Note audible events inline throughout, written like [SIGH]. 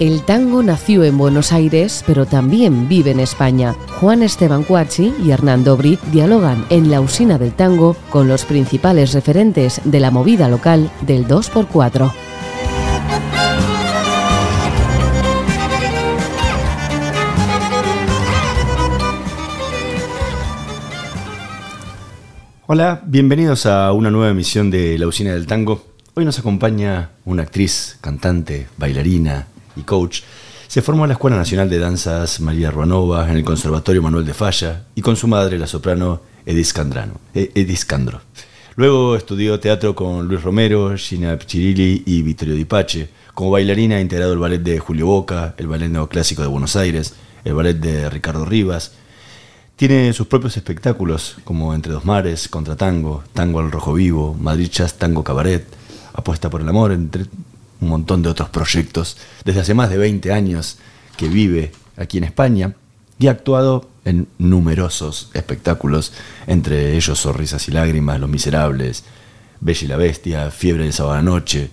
El tango nació en Buenos Aires, pero también vive en España. Juan Esteban Cuachi y Hernán Dobri dialogan en la usina del tango con los principales referentes de la movida local del 2x4. Hola, bienvenidos a una nueva emisión de La Usina del Tango. Hoy nos acompaña una actriz, cantante, bailarina y coach. Se formó en la Escuela Nacional de Danzas María Ruanova, en el Conservatorio Manuel de Falla y con su madre, la soprano Edith, Scandrano, eh, Edith Scandro. Luego estudió teatro con Luis Romero, Gina Chirilli y Vittorio Di Pace. Como bailarina ha integrado el ballet de Julio Boca, el ballet neoclásico de Buenos Aires, el ballet de Ricardo Rivas, tiene sus propios espectáculos, como Entre dos Mares, Contra Tango, Tango al Rojo Vivo, Madrid Jazz Tango Cabaret, Apuesta por el Amor, entre un montón de otros proyectos. Desde hace más de 20 años que vive aquí en España y ha actuado en numerosos espectáculos, entre ellos Sonrisas y Lágrimas, Los Miserables, Bella y la Bestia, Fiebre de Sábado Noche,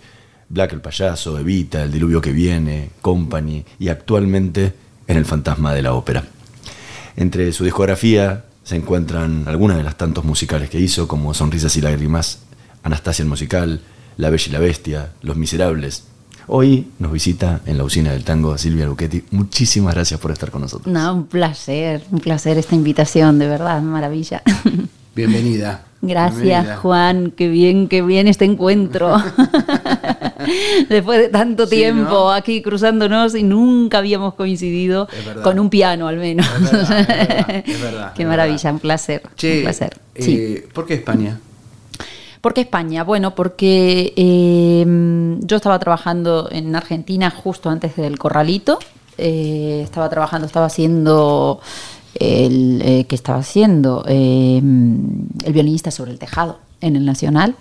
Black el Payaso, Evita, El Diluvio que Viene, Company y actualmente en El Fantasma de la Ópera. Entre su discografía se encuentran algunas de las tantos musicales que hizo, como Sonrisas y Lágrimas, Anastasia el Musical, La Bella y la Bestia, Los Miserables. Hoy nos visita en la usina del tango Silvia Luchetti. Muchísimas gracias por estar con nosotros. No, un placer, un placer esta invitación, de verdad, maravilla. [LAUGHS] Bienvenida. Gracias, Bienvenida. Juan. Qué bien, qué bien este encuentro. [LAUGHS] Después de tanto Sí, tiempo ¿no? aquí cruzándonos y nunca habíamos coincidido con un piano al menos. Es verdad, es verdad, es verdad, [LAUGHS] Qué es maravilla, verdad. un placer. Che, un placer. eh, Sí. ¿por qué España? ¿Por qué España? Bueno, porque eh, yo estaba trabajando en Argentina justo antes del Corralito. Eh, estaba trabajando, estaba haciendo el eh, que estaba haciendo Eh, el violinista sobre el tejado en el Nacional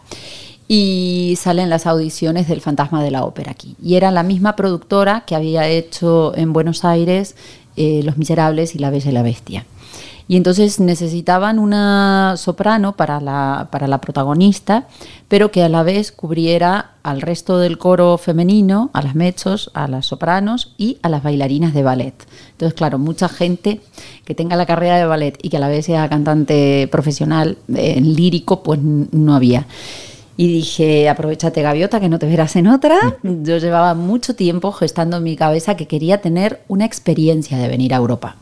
y salen las audiciones del Fantasma de la Ópera aquí. Y era la misma productora que había hecho en Buenos Aires eh, Los Miserables y La Bella y la Bestia. Y entonces necesitaban una soprano para la, para la protagonista, pero que a la vez cubriera al resto del coro femenino, a las mechos, a las sopranos y a las bailarinas de ballet. Entonces, claro, mucha gente que tenga la carrera de ballet y que a la vez sea cantante profesional eh, en lírico, pues no había. Y dije, aprovechate gaviota, que no te verás en otra. Yo llevaba mucho tiempo gestando en mi cabeza que quería tener una experiencia de venir a Europa.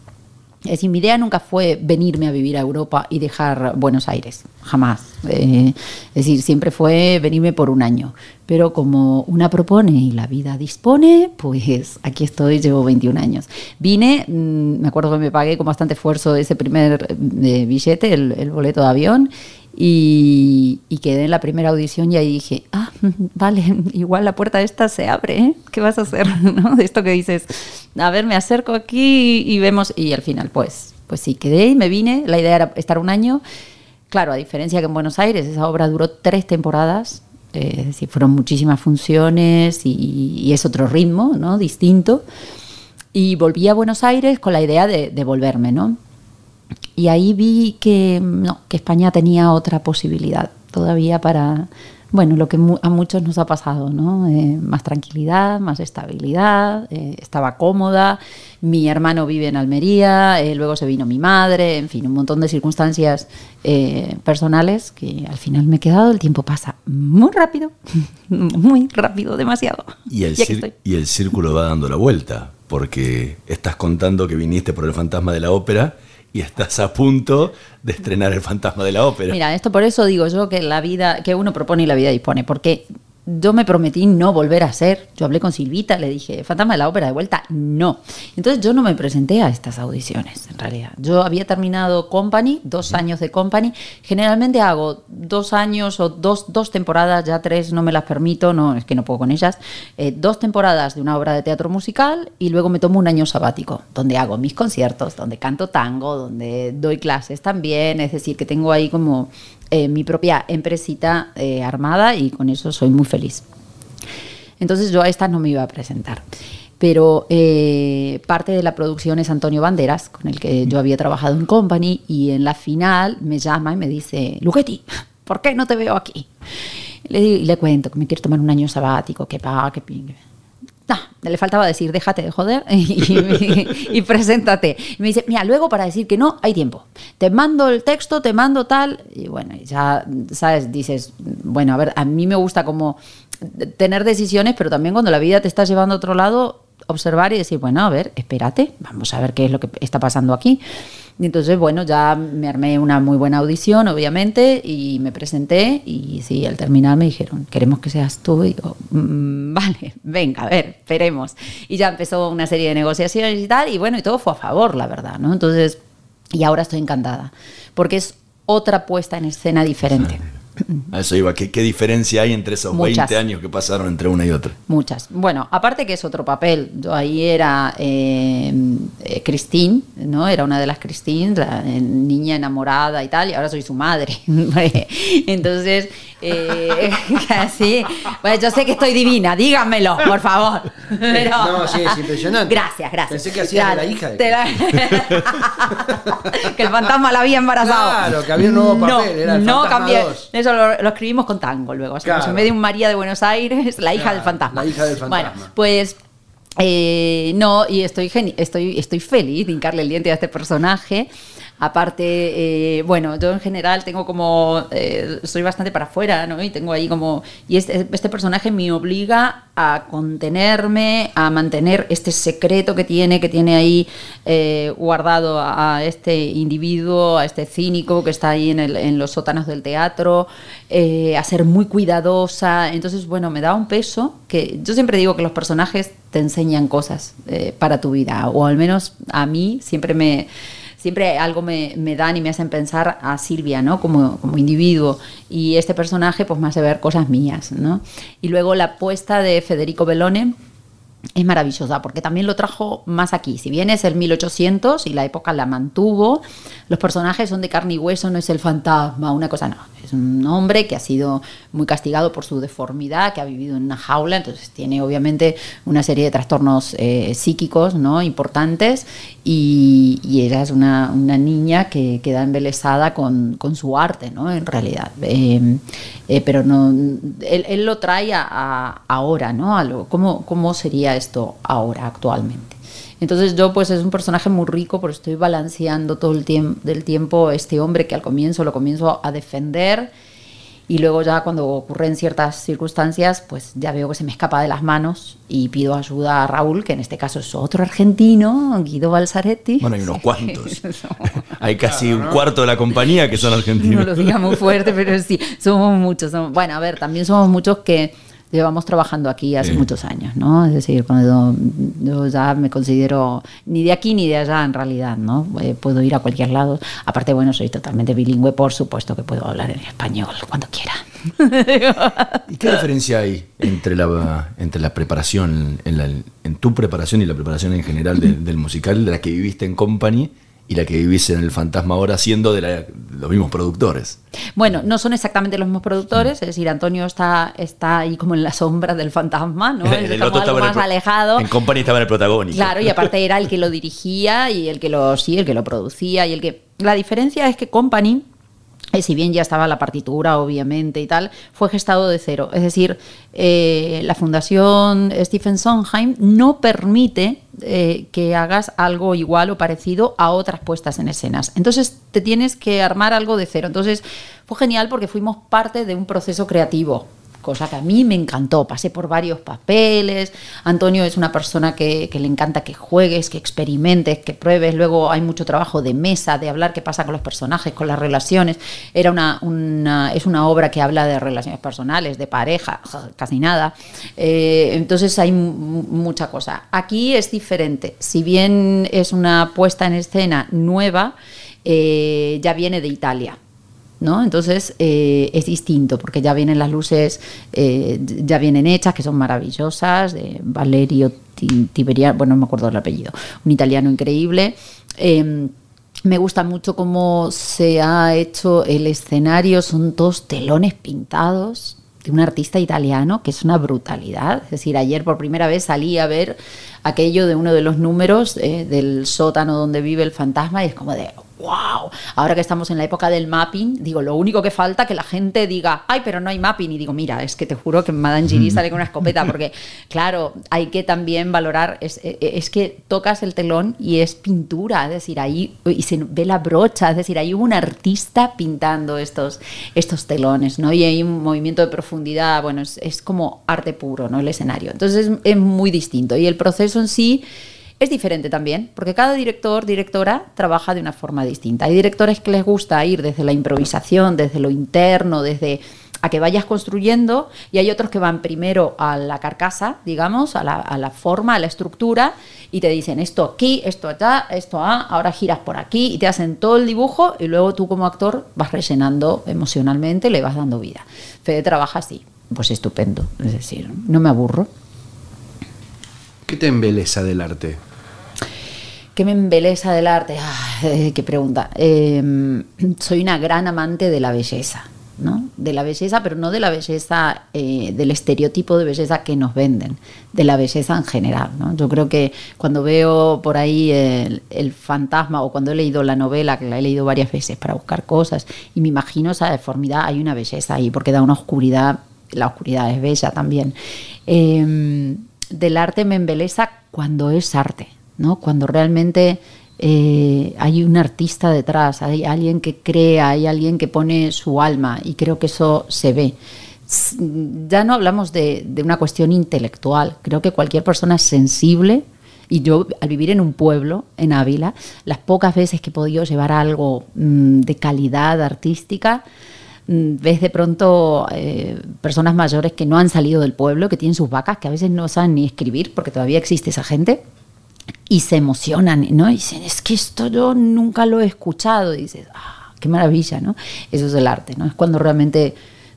Es decir, mi idea nunca fue venirme a vivir a Europa y dejar Buenos Aires, jamás. Eh, es decir, siempre fue venirme por un año. Pero como una propone y la vida dispone, pues aquí estoy, llevo 21 años. Vine, mm, me acuerdo que me pagué con bastante esfuerzo ese primer eh, billete, el, el boleto de avión, y, y quedé en la primera audición y ahí dije, ah, [LAUGHS] vale, [LAUGHS] igual la puerta esta se abre, ¿eh? ¿qué vas a hacer? [LAUGHS] ¿No? De esto que dices, a ver, me acerco aquí y vemos, y al final, pues, pues sí, quedé y me vine, la idea era estar un año, claro, a diferencia que en Buenos Aires, esa obra duró tres temporadas, eh, es decir, fueron muchísimas funciones y, y es otro ritmo, ¿no? Distinto. Y volví a Buenos Aires con la idea de, de volverme, ¿no? Y ahí vi que, no, que España tenía otra posibilidad todavía para, bueno, lo que a muchos nos ha pasado, ¿no? Eh, más tranquilidad, más estabilidad, eh, estaba cómoda, mi hermano vive en Almería, eh, luego se vino mi madre, en fin, un montón de circunstancias eh, personales que al final me he quedado, el tiempo pasa muy rápido, [LAUGHS] muy rápido, demasiado. Y el, y el círculo va dando la vuelta, porque estás contando que viniste por el fantasma de la ópera y estás a punto de estrenar el fantasma de la ópera. Mira, esto por eso digo yo que la vida, que uno propone y la vida dispone, porque yo me prometí no volver a ser. Yo hablé con Silvita, le dije, Fantasma de la Ópera de vuelta, no. Entonces yo no me presenté a estas audiciones, en realidad. Yo había terminado Company, dos años de Company. Generalmente hago dos años o dos, dos temporadas, ya tres no me las permito, no, es que no puedo con ellas. eh, dos temporadas de una obra de teatro musical y luego me tomo un año sabático, donde hago mis conciertos, donde canto tango, donde doy clases también. Es decir, que tengo ahí como eh, mi propia empresita eh, armada y con eso soy muy feliz. Entonces yo a esta no me iba a presentar. Pero eh, parte de la producción es Antonio Banderas, con el que yo había trabajado en Company, y en la final me llama y me dice, Luchetti, ¿por qué no te veo aquí? Le, digo- y le cuento que me quiero tomar un año sabático, que pa, que pin. No, le faltaba decir, déjate de joder [LAUGHS] y, y, preséntate. Y me dice, mira, luego para decir que no, hay tiempo. Te mando el texto, te mando tal. Y bueno, ya, ¿sabes? Dices, bueno, a ver, a mí me gusta como tener decisiones, pero también cuando la vida te está llevando a otro lado, observar y decir, bueno, a ver, espérate, vamos a ver qué es lo que está pasando aquí. Y entonces, bueno, ya me armé una muy buena audición, obviamente, y me presenté y sí, al terminar me dijeron, queremos que seas tú. Y digo, mm, [LAUGHS] vale, venga, a ver, esperemos. Y ya empezó una serie de negociaciones y tal, y bueno, y todo fue a favor, la verdad, ¿no? Entonces, y ahora estoy encantada, porque es otra puesta en escena diferente. A eso iba. ¿Qué, diferencia hay entre esos 20 años que pasaron entre una y otra? Muchas. Bueno, aparte que es otro papel. Yo ahí era eh, eh, Christine, ¿no? Era una de las Christine, la eh, niña enamorada y tal, y ahora soy su madre. [LAUGHS] Entonces, [LAUGHS] casi. Bueno, yo sé que estoy divina, díganmelo, por favor. no, sí, es impresionante. Gracias, gracias. Pensé que hacías de la hija de... [LAUGHS] que el fantasma la había embarazado. Claro, que había un nuevo papel, era el no cambié eso lo, escribimos con tango luego. en vez de un María de Buenos Aires, la hija del fantasma. La hija del fantasma. Bueno, pues eh, no, y estoy, estoy, estoy feliz de hincarle el diente a este personaje. Aparte, eh, bueno, yo en general tengo como, eh, soy bastante para afuera, ¿no? Y tengo ahí como, y este, personaje me obliga a contenerme, a mantener este secreto que tiene, que tiene ahí eh, guardado a, este individuo, a este cínico que está ahí en los sótanos del teatro, a ser muy cuidadosa. Entonces, bueno, me da un peso que yo siempre digo que los personajes te enseñan cosas para tu vida, o al menos a mí siempre me siempre algo me, dan y me hacen pensar a Silvia, ¿no? Como, como, individuo. Y este personaje, pues me hace ver cosas mías, ¿no? Y luego la apuesta de Federico Bellone es maravillosa porque también lo trajo más aquí. Si bien es el 1800 y la época la mantuvo, los personajes son de carne y hueso, no es el fantasma, una cosa no es un hombre que ha sido muy castigado por su deformidad, que ha vivido en una jaula, entonces tiene obviamente una serie de trastornos eh, psíquicos ¿no? importantes y, ella es una, niña que queda embelesada con, su arte, ¿no? en realidad. Eh, eh, pero no, él, lo trae a, ahora, ¿no? A ¿cómo, ¿Cómo sería esto ahora, actualmente? Entonces yo pues es un personaje muy rico porque estoy balanceando todo el tiempo del tiempo este hombre que al comienzo lo comienzo a defender y luego ya cuando ocurren ciertas circunstancias pues ya veo que se me escapa de las manos y pido ayuda a Raúl que en este caso es otro argentino Guido Balsaretti. Bueno hay unos cuantos. [LAUGHS] Hay casi un cuarto de la compañía que son argentinos no lo diga muy fuerte pero sí somos muchos bueno a ver también somos muchos que llevamos trabajando aquí hace muchos años, ¿no? Es decir, cuando yo ya me considero ni de aquí ni de allá en realidad, ¿no? Eh, puedo ir a cualquier lado. Aparte, bueno, soy totalmente bilingüe, por supuesto que puedo hablar en español cuando quiera. [LAUGHS] ¿Y qué diferencia hay entre la, entre la preparación, en, en tu preparación y la preparación en general del musical, de la que viviste en Company? Y la que vivís en El Fantasma ahora siendo de, los mismos productores. Bueno, no son exactamente los mismos productores, es decir, Antonio está, está ahí como en la sombra del fantasma, ¿no? Es [LAUGHS] el otro algo más alejado. En Company estaba en el protagónico. Claro, y aparte era el que lo dirigía y el que lo, sí, el que lo producía y el que... La diferencia es que Company si bien ya estaba la partitura, obviamente, y tal, fue gestado de cero. Es decir, eh, la Fundación Stephen Sondheim no permite eh, que hagas algo igual o parecido a otras puestas en escenas. Entonces, te tienes que armar algo de cero. Entonces, fue genial porque fuimos parte de un proceso creativo cosa que a mí me encantó. Pasé por varios papeles. Antonio es una persona que, le encanta que juegues, que experimentes, que pruebes. Luego hay mucho trabajo de mesa, de hablar qué pasa con los personajes, con las relaciones. Era una, es una obra que habla de relaciones personales, de pareja, casi nada. Eh, entonces hay mucha cosa. Aquí es diferente. Si bien es una puesta en escena nueva, eh, ya viene de Italia. Entonces eh, es distinto porque ya vienen las luces, eh, ya vienen hechas, que son maravillosas, de Valerio Tiberiano, bueno, no me acuerdo el apellido, un italiano increíble. Em, me gusta mucho cómo se ha hecho el escenario, son todos telones pintados de un artista italiano, que es una brutalidad. Es decir, ayer por primera vez salí a ver aquello de uno de los números eh, del sótano donde vive el fantasma y es como de, wow. Ahora que estamos en la época del mapping, digo, lo único que falta que la gente diga, ay, pero no hay mapping. Y digo, mira, es que te juro que Madame Giri sale con una escopeta, porque, claro, hay que también valorar, es, e, e, es, que tocas el telón y es pintura, es decir, ahí y se ve la brocha, es decir, hay un artista pintando estos, estos telones, ¿no? Y hay un movimiento de profundidad, bueno, es, es como arte puro, ¿no? El escenario. Entonces es, es muy distinto. Y el proceso en sí es diferente también, porque cada director, directora trabaja de una forma distinta. Hay directores que les gusta ir desde la improvisación, desde lo interno, desde a que vayas construyendo, y hay otros que van primero a la carcasa, digamos, a la, forma, a la estructura, y te dicen esto aquí, esto allá, esto a, ahora giras por aquí, y te hacen todo el dibujo, y luego tú como actor vas rellenando emocionalmente, le vas dando vida. Fede trabaja así, pues estupendo, es decir, no me aburro. ¿Qué te embeleza del arte? ¿Qué me embeleza del arte? Ah, eh, qué pregunta. Em, soy una gran amante de la belleza, ¿no? De la belleza, pero no de la belleza, eh, del estereotipo de belleza que nos venden, de la belleza en general, ¿no? Yo creo que cuando veo por ahí el, el, fantasma o cuando he leído la novela, que la he leído varias veces para buscar cosas, y me imagino esa deformidad, hay una belleza ahí, porque da una oscuridad, la oscuridad es bella también. Eh, del arte me embeleza cuando es arte, ¿no? Cuando realmente eh, hay un artista detrás, hay alguien que crea, hay alguien que pone su alma y creo que eso se ve. Ya no hablamos de, una cuestión intelectual, creo que cualquier persona sensible, y yo al vivir en un pueblo, en Ávila, las pocas veces que he podido llevar algo mm, de calidad artística, ves de pronto eh, personas mayores que no han salido del pueblo, que tienen sus vacas, que a veces no saben ni escribir, porque todavía existe esa gente, y se emocionan, ¿no? Dicen, es que esto yo nunca lo he escuchado. Dices, ah, qué maravilla, ¿no? Eso es el arte, ¿no? Es cuando realmente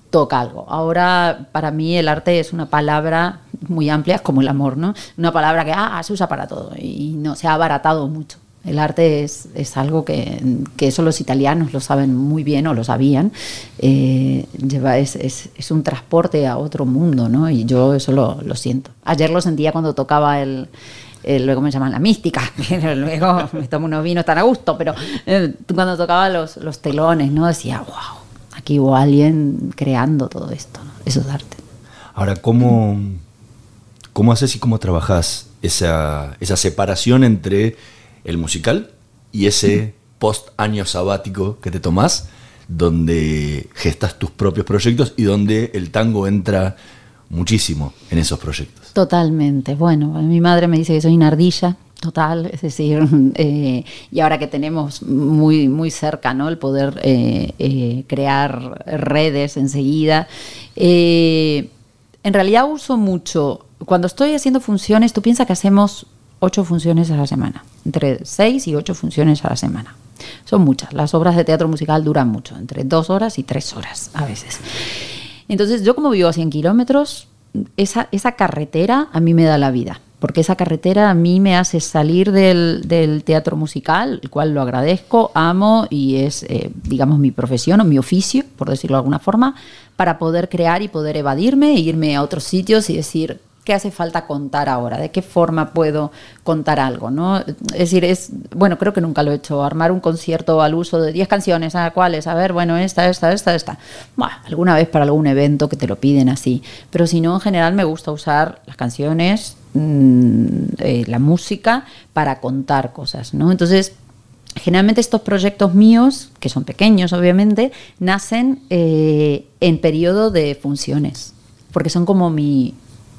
toca algo. Ahora, para mí, el arte es una palabra muy amplia, como el amor, ¿no? Una palabra que ah, se usa para todo y no se ha abaratado mucho. El arte es, es algo que, que, eso los italianos lo saben muy bien o lo sabían. Eh, lleva, es, es, es, un transporte a otro mundo, ¿no? Y yo eso lo, lo siento. Ayer lo sentía cuando tocaba el, luego me llaman la mística, [LAUGHS] luego me tomo unos vinos tan a gusto, pero eh, cuando tocaba los, los, telones, ¿no? Decía, wow, aquí hubo alguien creando todo esto, ¿no? Eso es arte. Ahora, ¿cómo, cómo haces y cómo trabajas esa, esa separación entre el musical y ese post año sabático que te tomás, donde gestas tus propios proyectos y donde el tango entra muchísimo en esos proyectos. Totalmente. Bueno, mi madre me dice que soy una ardilla, total, es decir, [LAUGHS] eh, y ahora que tenemos muy, muy cerca ¿no? el poder eh, eh, crear redes enseguida, en realidad uso mucho, cuando estoy haciendo funciones, tú piensas que hacemos ocho funciones a la semana, entre seis y ocho funciones a la semana. Son muchas. Las obras de teatro musical duran mucho, entre dos horas y tres horas a veces. Entonces, yo como vivo a 100 kilómetros, esa, esa carretera a mí me da la vida, porque esa carretera a mí me hace salir del, del teatro musical, el cual lo agradezco, amo y es, eh, digamos, mi profesión o mi oficio, por decirlo de alguna forma, para poder crear y poder evadirme e irme a otros sitios y decir, qué hace falta contar ahora, de qué forma puedo contar algo, ¿no? Es decir, es, bueno, creo que nunca lo he hecho, armar un concierto al uso de 10 canciones, ¿a cuáles? A ver, bueno, esta, esta, esta, esta. Bueno, alguna vez para algún evento que te lo piden así, pero si no, en general me gusta usar las canciones, mm, eh, la música para contar cosas, ¿no? Entonces, Generalmente estos proyectos míos, que son pequeños obviamente, nacen eh, en periodo de funciones, porque son como mi,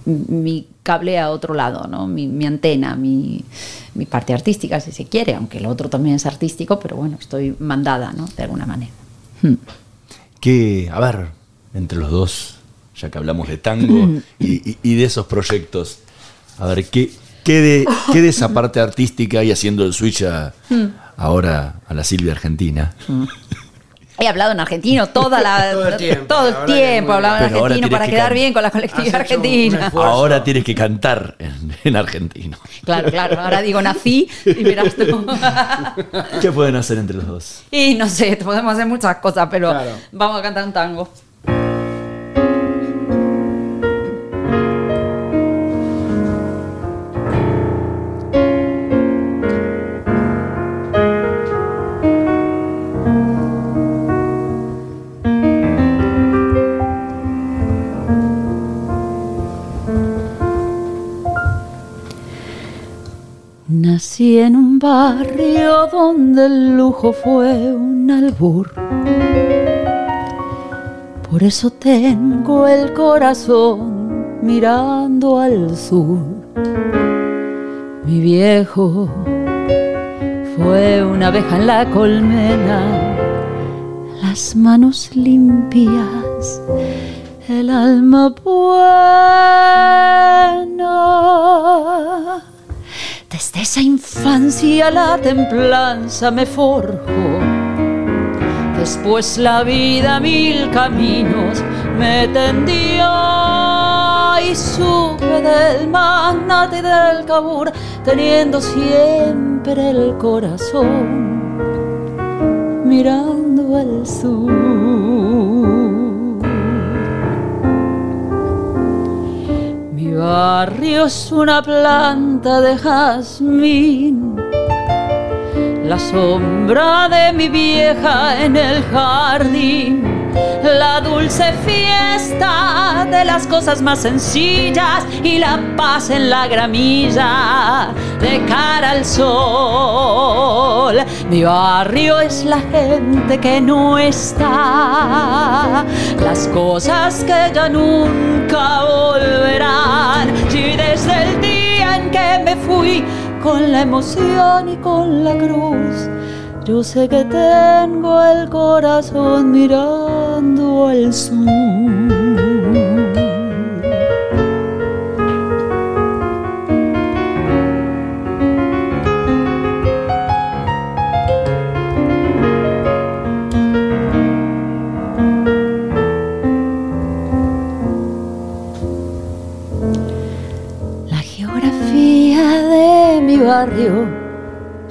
mi cable a otro lado, ¿no? mi, antena, mi, parte artística, si se quiere, aunque el otro también es artístico, pero bueno, estoy mandada, ¿no? De alguna manera. Hmm. Que, a ver, entre los dos, ya que hablamos de tango [LAUGHS] y, de esos proyectos, a ver, ¿qué, qué, de, qué de esa parte artística y haciendo el switch hmm. ahora a la Silvia Argentina? He hablado en argentino toda la, [LAUGHS] todo el tiempo, todo el tiempo hablaba en argentino para quedar bien con la colectividad argentina. ahora tienes que cantar en, argentino. Claro, claro. Ahora digo nací y verás tú. ¿Qué pueden hacer entre los dos? Y no sé, podemos hacer muchas cosas, pero vamos a cantar un tango. Donde el lujo fue un albur. Por eso tengo el corazón mirando al sur. Mi viejo fue una abeja en la colmena, las manos limpias, el alma buena. Desde esa infancia la templanza me forjó. Después la vida mil caminos me tendió y supe del magnate del cabur, teniendo siempre el corazón mirando al sur. Barrio es una planta de jazmín, la sombra de mi vieja en el jardín la dulce fiesta de las cosas más sencillas y la paz en la gramilla de cara al sol. Mi barrio es la gente que no está, las cosas que ya nunca volverán. Con la emoción y con la cruz, yo sé que tengo el corazón mirando al sur.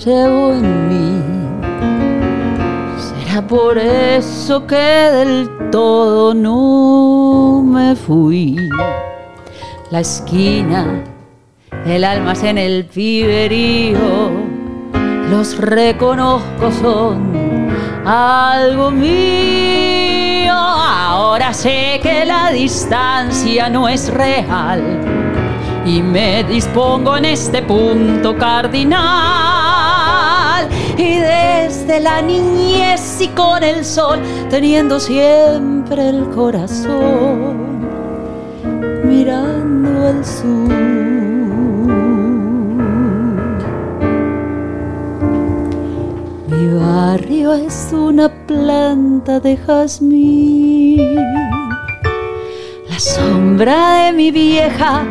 En mí por eso que del todo no me fui. La esquina, el almacén, el piberío, los reconozco son algo mío. Ahora sé que la distancia no es real y me dispongo en este punto cardinal y desde la niñez y con el sol, teniendo siempre el corazón mirando al sur. Mi barrio es una planta de jazmín, la sombra de mi vieja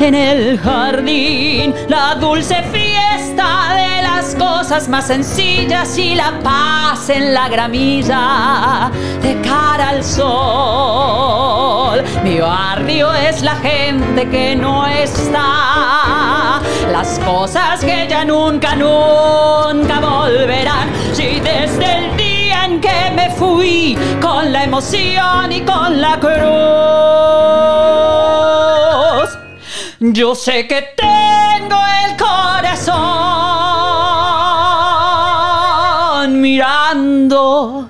en el jardín, la dulce fiesta de las cosas más sencillas y la paz en la gramilla de cara al sol. Mi barrio es la gente que no está, las cosas que ya nunca, nunca volverán. Si desde el día en que me fui con la emoción y con la cruz yo sé que tengo el corazón mirando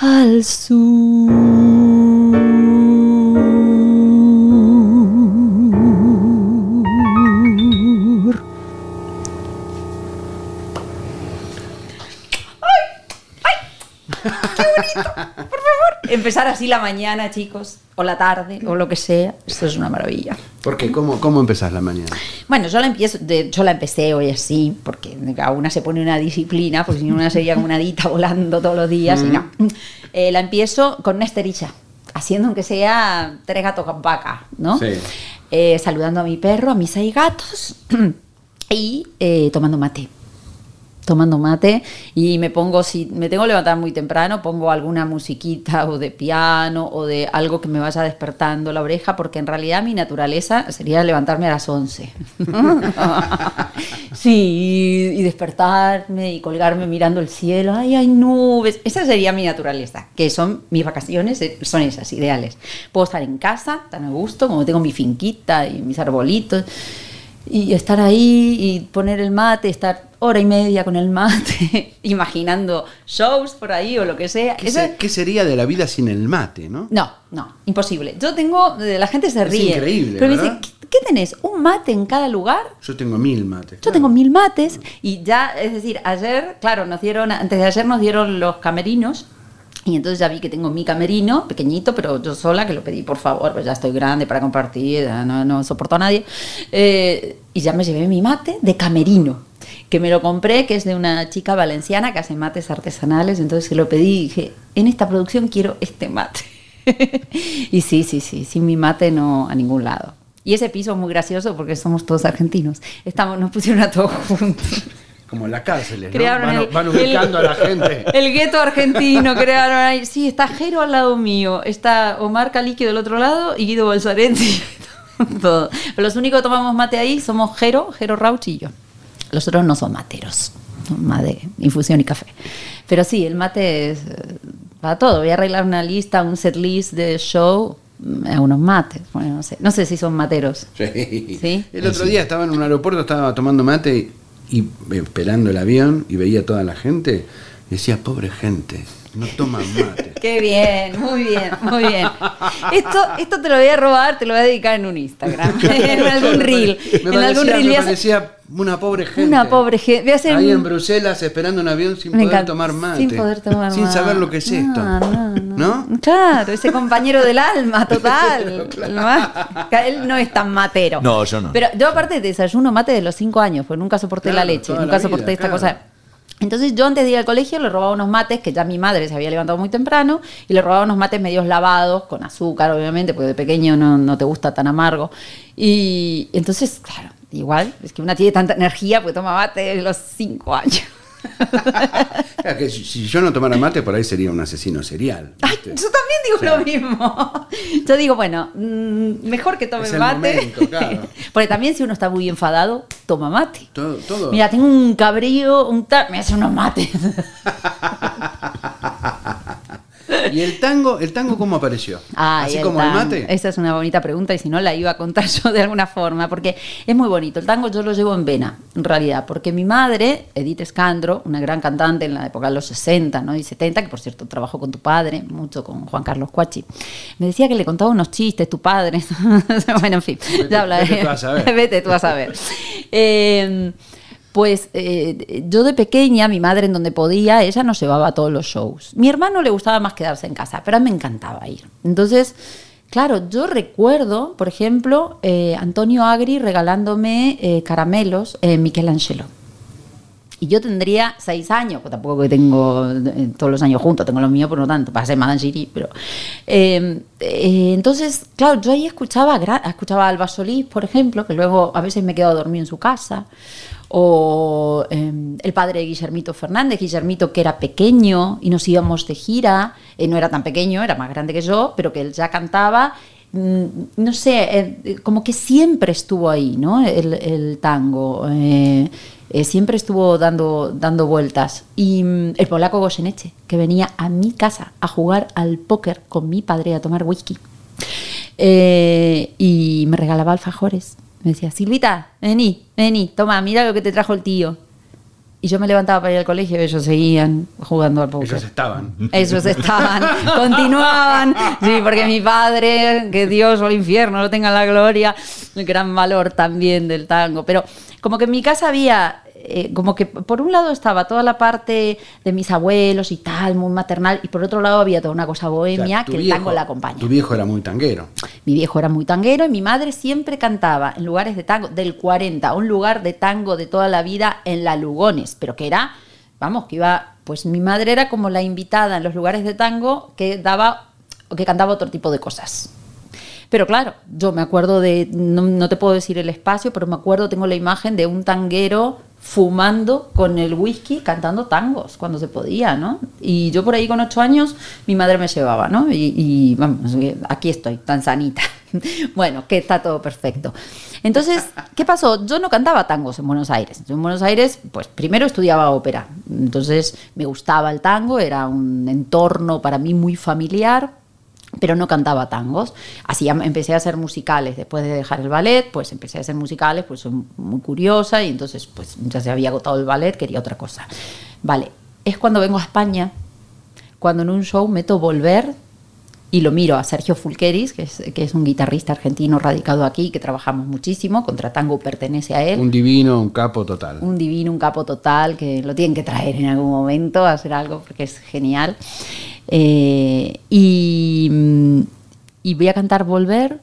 al sur. ¡Ay! ¡Ay! ¡Qué bonito! Empezar así la mañana, chicos o la tarde o lo que sea. Esto es una maravilla. ¿Por qué? ¿Cómo, cómo empezás la mañana? Bueno, yo la, empiezo, de, yo la empecé hoy así, porque cada una se pone una disciplina, porque si no una sería como una dita volando todos los días. y no. Eh, la empiezo con una esterilla, haciendo aunque sea tres gatos con vaca, ¿no? Sí. Eh, saludando a mi perro, a mis seis gatos [CLEARS THROAT] y eh, tomando mate tomando mate y me pongo, si me tengo que levantar muy temprano, pongo alguna musiquita o de piano o de algo que me vaya despertando la oreja, porque en realidad mi naturaleza sería levantarme a las 11. [LAUGHS] sí, y, despertarme y colgarme mirando el cielo, ay, hay nubes, esa sería mi naturaleza, que son mis vacaciones, eh, son esas, ideales. Puedo estar en casa, tan a gusto, como tengo mi finquita y mis arbolitos y estar ahí y poner el mate, estar hora y media con el mate, [LAUGHS] imaginando shows por ahí o lo que sea. ¿Qué, sería de la vida sin el mate, no? No, no, imposible. Yo tengo, la gente se ríe. Es increíble. Pero me dice, ¿qué tenés? ¿Un mate en cada lugar? Yo tengo mil mates. Yo tengo mil mates y ya, es decir, ayer, claro, nos dieron, antes de ayer nos dieron los camerinos y entonces ya vi que tengo mi camerino, pequeñito, pero yo sola, que lo pedí por favor, pues ya estoy grande para compartir, no, no soporto a nadie. Eh, y ya me llevé mi mate de camerino, que me lo compré, que es de una chica valenciana que hace mates artesanales, entonces se lo pedí y dije, en esta producción quiero este mate. [LAUGHS] y sí, sí, sí, sin mi mate no a ningún lado. Y ese piso es muy gracioso porque somos todos argentinos. Estamos, nos pusieron a todos juntos. Como en las cárceles, ¿no? Van, ubicando a la gente. [LAUGHS] El gueto argentino crearon ahí. Sí, está Jero al lado mío, está Omar Caliqui del otro lado y Guido Balsaretti. [LAUGHS] Todo. Pero los únicos que tomamos mate ahí somos Jero, Jero Rauch y yo. Los otros no son materos, son más de infusión y café. Pero sí, el mate es eh, para todo. Voy a arreglar una lista, un set list de show a unos mates. Bueno, no sé, no sé si son materos. [LAUGHS] Sí. El otro día estaba en un aeropuerto, estaba tomando mate y esperando el avión y veía a toda la gente, decía, pobre gente, no toman mate. [LAUGHS] Qué bien, muy bien, muy bien. Esto, esto te lo voy a robar, te lo voy a dedicar en un Instagram, [LAUGHS] en algún reel. Me en algún reel. Me parecía una pobre gente. Una pobre gente. Ahí en Bruselas esperando un avión sin poder tomar mate. Sin poder tomar Sin saber lo que es esto. No, no, Claro, ese compañero del alma, [LAUGHS] total. Él no es tan matero. No, yo no. Pero yo aparte desayuno mate de los cinco años, porque nunca soporté la leche, nunca soporté esta cosa entonces yo antes de ir al colegio le robaba unos mates, que ya mi madre se había levantado muy temprano, y le robaba unos mates medios lavados, con azúcar obviamente, porque de pequeño no, no te gusta tan amargo. Y entonces, claro, igual, es que una tiene tanta energía, pues toma mate de los cinco años. [LAUGHS] que si, yo no tomara mate, por ahí sería un asesino serial. yo también digo lo mismo. [LAUGHS] Yo digo, bueno, mm, mejor que tome mate. [LAUGHS] Porque también si uno está muy enfadado, toma mate. Todo, Mira, tengo un cabrío, un me hace unos mates. ¿Y el tango, el tango cómo apareció? ¿Así como el mate? Esa es una bonita pregunta y si no la iba a contar [LAUGHS] yo de alguna forma, porque es muy bonito. El tango yo lo llevo en vena, en realidad, porque mi madre, Edith Escandro, una gran cantante en la época de los 60 ¿no? y 70, que por cierto trabajó con tu padre, mucho con Juan Carlos Cuachi, me decía que le contaba unos chistes, tu padre. [LAUGHS] bueno, en fin, vete, ya habla. Vete tú a saber. [LAUGHS] vete tú a saber. Eh, pues eh, yo de pequeña, mi madre en donde podía, ella nos llevaba a todos los shows. Mi hermano le gustaba más quedarse en casa, pero a mí me encantaba ir. Entonces, claro, yo recuerdo, por ejemplo, eh, Antonio Agri regalándome eh, caramelos en Michelangelo. Y yo tendría seis años, pues tampoco que tengo todos los años juntos, tengo los míos, por no tanto, para ser Madame Giri, pero... entonces, claro, yo ahí escuchaba, escuchaba a Alba Solís, por ejemplo, que luego a veces me quedo dormido en su casa, o em, el padre de Guillermito Fernández, Guillermito que era pequeño y nos íbamos de gira, eh, no era tan pequeño, era más grande que yo, pero que él ya cantaba, mm, no sé, eh, como que siempre estuvo ahí, ¿no? El, tango. Eh, siempre estuvo dando, dando vueltas. Y mm, el polaco Goyeneche, que venía a mi casa a jugar al póker con mi padre a tomar whisky. y me regalaba alfajores. Me decía, Silvita, vení, vení, toma, mira lo que te trajo el tío. Y yo me levantaba para ir al colegio y ellos seguían jugando al póker. Ellos estaban. Ellos [LAUGHS] estaban, continuaban. Sí, porque mi padre, que Dios o el infierno lo tenga la gloria, el gran valor también del tango. Pero como que en mi casa había eh, como que por un lado estaba toda la parte de mis abuelos y tal, muy maternal, y por otro lado había toda una cosa bohemia que el tango la acompaña. Tu viejo era muy tanguero. Mi viejo era muy tanguero y mi madre siempre cantaba en lugares de tango del 40, un lugar de tango de toda la vida en La Lugones, pero que era, vamos, que iba, pues mi madre era como la invitada en los lugares de tango que daba o que cantaba otro tipo de cosas. Pero claro, yo me acuerdo de, no, no, te puedo decir el espacio, pero me acuerdo, tengo la imagen de un tanguero fumando con el whisky, cantando tangos cuando se podía, ¿no? Y yo por ahí con ocho años, mi madre me llevaba, ¿no? Y, vamos, aquí estoy, tan sanita. [LAUGHS] bueno, que está todo perfecto. Entonces, ¿qué pasó? Yo no cantaba tangos en Buenos Aires. Yo en Buenos Aires, pues primero estudiaba ópera. Entonces, me gustaba el tango, era un entorno para mí muy familiar, pero no cantaba tangos. Así empecé a hacer musicales. Después de dejar el ballet, pues empecé a hacer musicales, pues soy muy curiosa y entonces pues ya se había agotado el ballet, quería otra cosa. Vale, es cuando vengo a España, cuando en un show meto Volver y lo miro a Sergio Fulqueris, que es, que es un guitarrista argentino radicado aquí, que trabajamos muchísimo, contra tango pertenece a él. Un divino, un capo total. Un divino, un capo total, que lo tienen que traer en algún momento a hacer algo porque es genial. Eh, y, mm, y voy a cantar Volver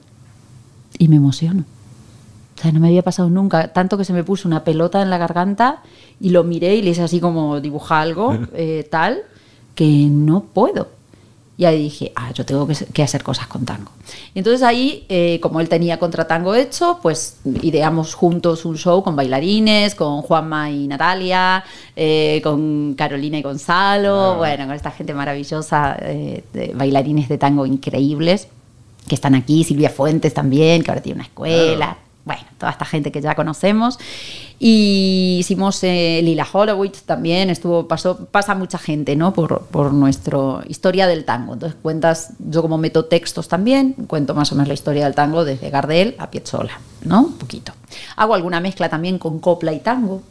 y me emociono. O sea, no me había pasado nunca, tanto que se me puso una pelota en la garganta y lo miré y le hice así como dibuja algo, [LAUGHS] eh, tal, que no puedo. Y ahí dije, ah, yo tengo que, hacer cosas con tango. Y entonces ahí, eh, como él tenía contra tango hecho, pues ideamos juntos un show con bailarines, con Juanma y Natalia, eh, con Carolina y Gonzalo, bueno, con esta gente maravillosa, eh, de bailarines de tango increíbles que están aquí, Silvia Fuentes también, que ahora tiene una escuela, bueno, toda esta gente que ya conocemos. Y hicimos eh, Lila Horowitz también, estuvo, pasó, pasa mucha gente, ¿no? Por, por nuestra historia del tango. Entonces cuentas, yo como meto textos también, cuento más o menos la historia del tango desde Gardel a Piazzolla, ¿no? Un poquito. Hago alguna mezcla también con copla y tango,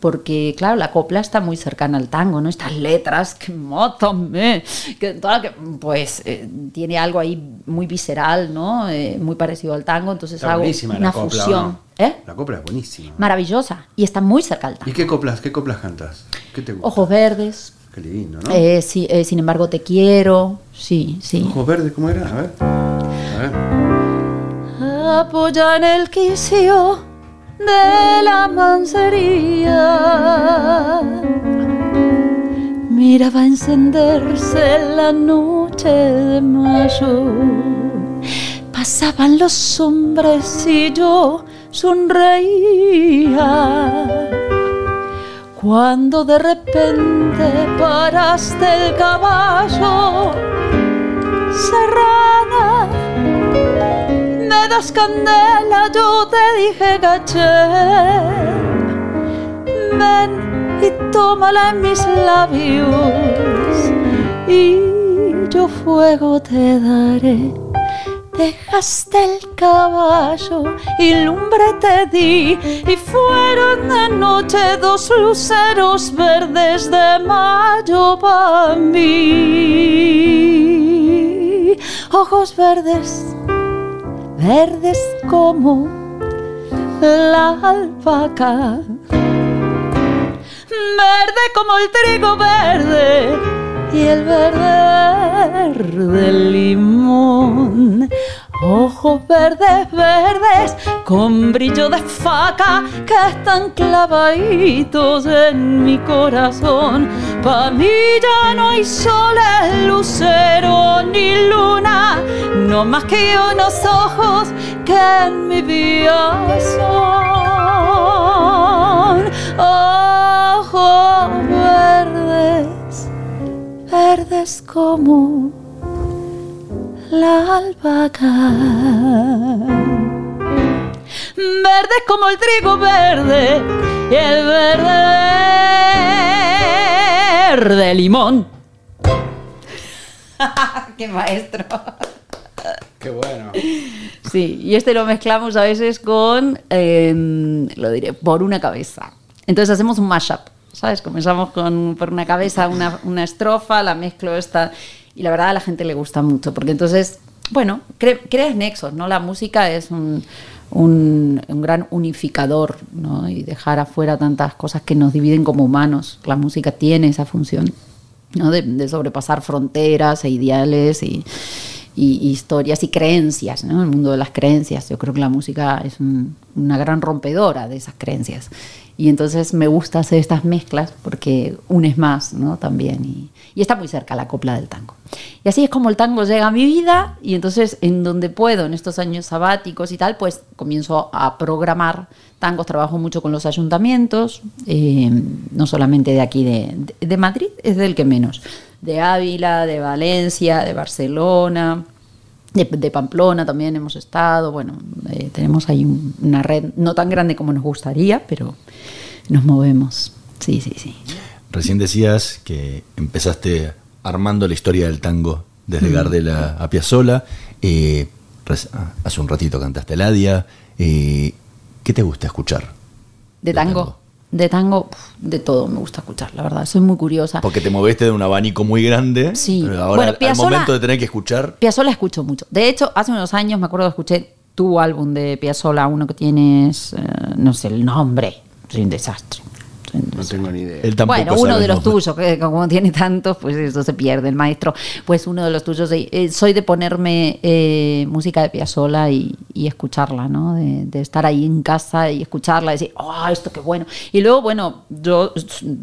porque claro, la copla está muy cercana al tango, ¿no? Estas letras que mátame, que, que pues eh, tiene algo ahí muy visceral, ¿no? Eh, muy parecido al tango, entonces hago una fusión. ¿Eh? La copla es buenísima. Maravillosa y está muy cerca al tango. ¿Y qué coplas, qué coplas cantas? ¿Qué te gusta? Ojos verdes. Qué lindo, ¿no? sí, sin embargo te quiero, sí, sí. Ojos verdes, ¿cómo era? A ver. A ver. Apoya en el quicio de la mancería. Miraba encenderse la noche de mayo. Pasaban los hombres y yo sonreía. Cuando de repente paraste el caballo, serrana das candela, yo te dije caché. Ven y tómala en mis labios y yo fuego te daré. Dejaste el caballo y lumbre te di y fueron de noche dos luceros verdes de mayo para mí. Ojos verdes verdes como la alpaca, verde como el trigo verde y el verde limón. Ojos verdes, verdes, con brillo de faca que están clavaditos en mi corazón. Pa' mí ya no hay sol, lucero ni luna, no más que unos ojos que en mi vida son. Ojos verdes, verdes como la albahaca. Verde como el trigo verde y el verde verde limón. [LAUGHS] ¡Qué maestro! ¡Qué bueno! Sí, y este lo mezclamos a veces con, em, lo diré, por una cabeza. Entonces hacemos un mashup, ¿sabes? Comenzamos con por una cabeza una, una estrofa, la mezclo esta y la verdad a la gente le gusta mucho, porque entonces, bueno, creas nexos, ¿no? La música es un, un, gran unificador, ¿no? Y dejar afuera tantas cosas que nos dividen como humanos. La música tiene esa función, ¿no? De, sobrepasar fronteras e ideales y, historias y creencias, ¿no? El mundo de las creencias. Yo creo que la música es una gran rompedora de esas creencias. Y entonces me gusta hacer estas mezclas porque unes más, ¿no? También. Y, está muy cerca la copla del tango. Y así es como el tango llega a mi vida y entonces en donde puedo, en estos años sabáticos y tal, pues comienzo a programar tangos. Trabajo mucho con los ayuntamientos, eh, no solamente de aquí de, de, Madrid, es del que menos. De Ávila, de Valencia, de Barcelona. De, Pamplona también hemos estado, bueno, eh, tenemos ahí una red no tan grande como nos gustaría, pero nos movemos. Sí, sí, sí. Recién decías que empezaste armando la historia del tango desde mm. Gardela a Piazzola. Eh, hace un ratito cantaste Ladia. Eh, ¿Qué te gusta escuchar? ¿De, tango? de tango, de todo me gusta escuchar, la verdad. Soy muy curiosa. Porque te moviste de un abanico muy grande. Sí. Pero ahora, al momento de tener que escuchar. Piazzolla escucho mucho. De hecho, hace unos años me acuerdo que escuché tu álbum de Piazzolla, uno que tienes, eh, no sé el nombre, soy un desastre. No tengo ni idea. bueno, uno de los tuyos, que como tiene tantos, pues eso se pierde el maestro. Pues uno de los tuyos, eh, soy de ponerme eh, música de Piazzolla y, escucharla, ¿no? De, estar ahí en casa y escucharla y decir, oh, esto qué bueno. Y luego, bueno, yo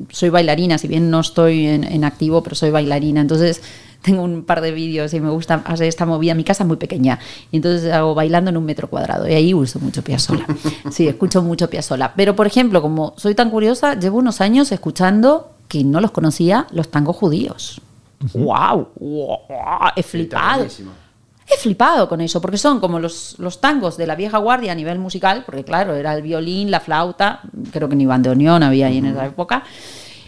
soy bailarina, si bien no estoy en activo, pero soy bailarina, entonces tengo un par de vídeos y me gusta hacer esta movida. Mi casa es muy pequeña y entonces hago bailando en un metro cuadrado y ahí uso mucho Piazzolla. Sí, escucho mucho Piazzolla. Pero, por ejemplo, como soy tan curiosa, llevo unos años escuchando que no los conocía, los tangos judíos. ¡Wow! He flipado. He flipado con eso, porque son como los, los tangos de la vieja guardia a nivel musical, porque claro, era el violín, la flauta, creo que ni bandoneón había ahí en esa época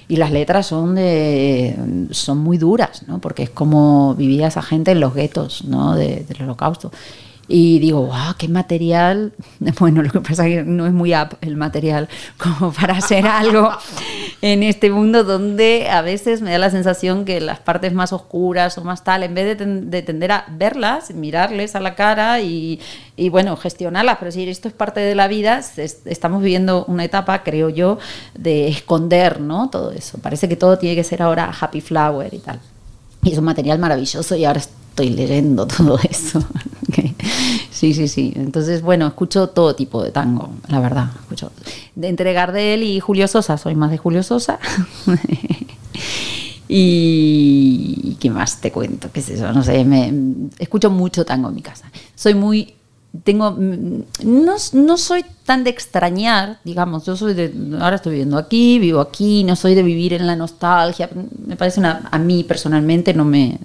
y las letras son de son muy duras, ¿no? Porque es como vivía esa gente en los guetos, ¿no? del holocausto. Y digo, wow, qué material. [LAUGHS] Bueno, lo que pasa es que no es muy up el material [LAUGHS] como para hacer algo en este mundo donde a veces me da la sensación que las partes más oscuras o más tal, en vez de, tender a verlas, mirarles a la cara y, y, bueno, gestionarlas, pero decir, esto es parte de la vida, estamos viviendo una etapa, creo yo, de esconder, ¿no? Todo eso. Parece que todo tiene que ser ahora happy flower y tal. Y es un material maravilloso y ahora estoy leyendo [LAUGHS] todo eso. Sí, sí, sí. Entonces, bueno, escucho todo tipo de tango, la verdad. Escucho. De entre Gardel y Julio Sosa, soy más de Julio Sosa. [LAUGHS] y ¿qué más te cuento? ¿Qué es eso? No sé, me, escucho mucho tango en mi casa. Soy muy tengo mm, no, no, soy tan de extrañar, digamos, yo soy de ahora estoy viviendo aquí, vivo aquí, no soy de vivir en la nostalgia, me parece una a mí personalmente no me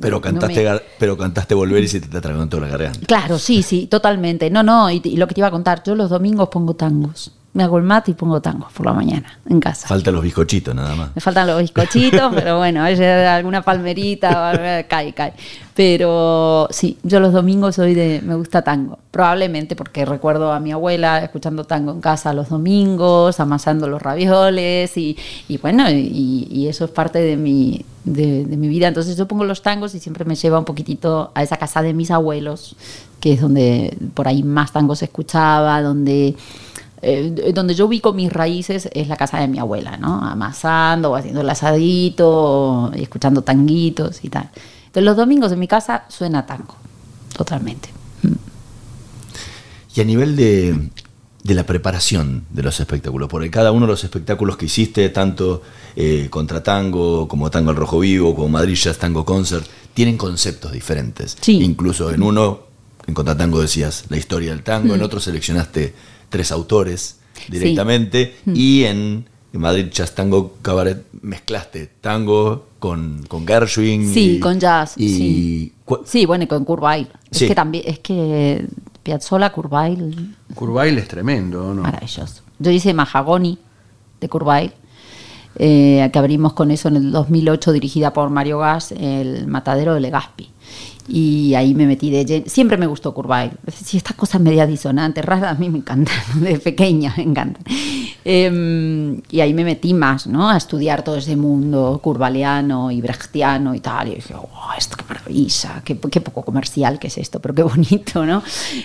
pero cantaste pero cantaste volver y se te toda la garganta. Claro, sí, sí, totalmente. No, no, y, lo que te iba a contar, yo los domingos pongo tangos me hago el mate y pongo tangos por la mañana en casa. Faltan los bizcochitos nada más. Me faltan los bizcochitos, [LAUGHS] pero bueno, alguna palmerita, cae, cae. Pero sí, yo los domingos soy de, me gusta tango. Probablemente porque recuerdo a mi abuela escuchando tango en casa los domingos, amasando los ravioles y, bueno, y, eso es parte de mi, de, de mi vida. Entonces yo pongo los tangos y siempre me lleva un poquitito a esa casa de mis abuelos, que es donde por ahí más tangos se escuchaba, donde eh, donde yo ubico mis raíces es la casa de mi abuela, ¿no? Amasando o haciendo el asadito, y escuchando tanguitos y tal. Entonces los domingos en mi casa suena tango, totalmente. Y a nivel de, la preparación de los espectáculos, porque cada uno de los espectáculos que hiciste, tanto eh, contra tango como tango al rojo vivo, como Madrid Jazz Tango Concert, tienen conceptos diferentes. Incluso en uno, en Contratango decías la historia del tango, en mm. otro seleccionaste tres autores directamente mm. y en Madrid Jazz Tango Cabaret mezclaste tango con, con Gershwin. Sí, con jazz. Y sí. bueno, y con Curvail. Es que también, es que Piazzolla, Curvail. Curvail es tremendo, ¿no? Maravilloso. Yo hice Mahagoni de Curvail. Eh, que abrimos con eso en el 2008, dirigida por Mario Gas, el matadero de Legazpi y ahí me metí de lleno. Siempre me gustó Curvail. Si estas cosas media disonantes, raras, a mí me encantan, [LAUGHS] de pequeña me encantan. Em, y ahí me metí más, ¿no? A estudiar todo ese mundo curvaliano y brechtiano y tal. Y dije, wow, esto qué maravilla, qué, qué, poco comercial que es esto, pero qué [LAUGHS] bonito, ¿no?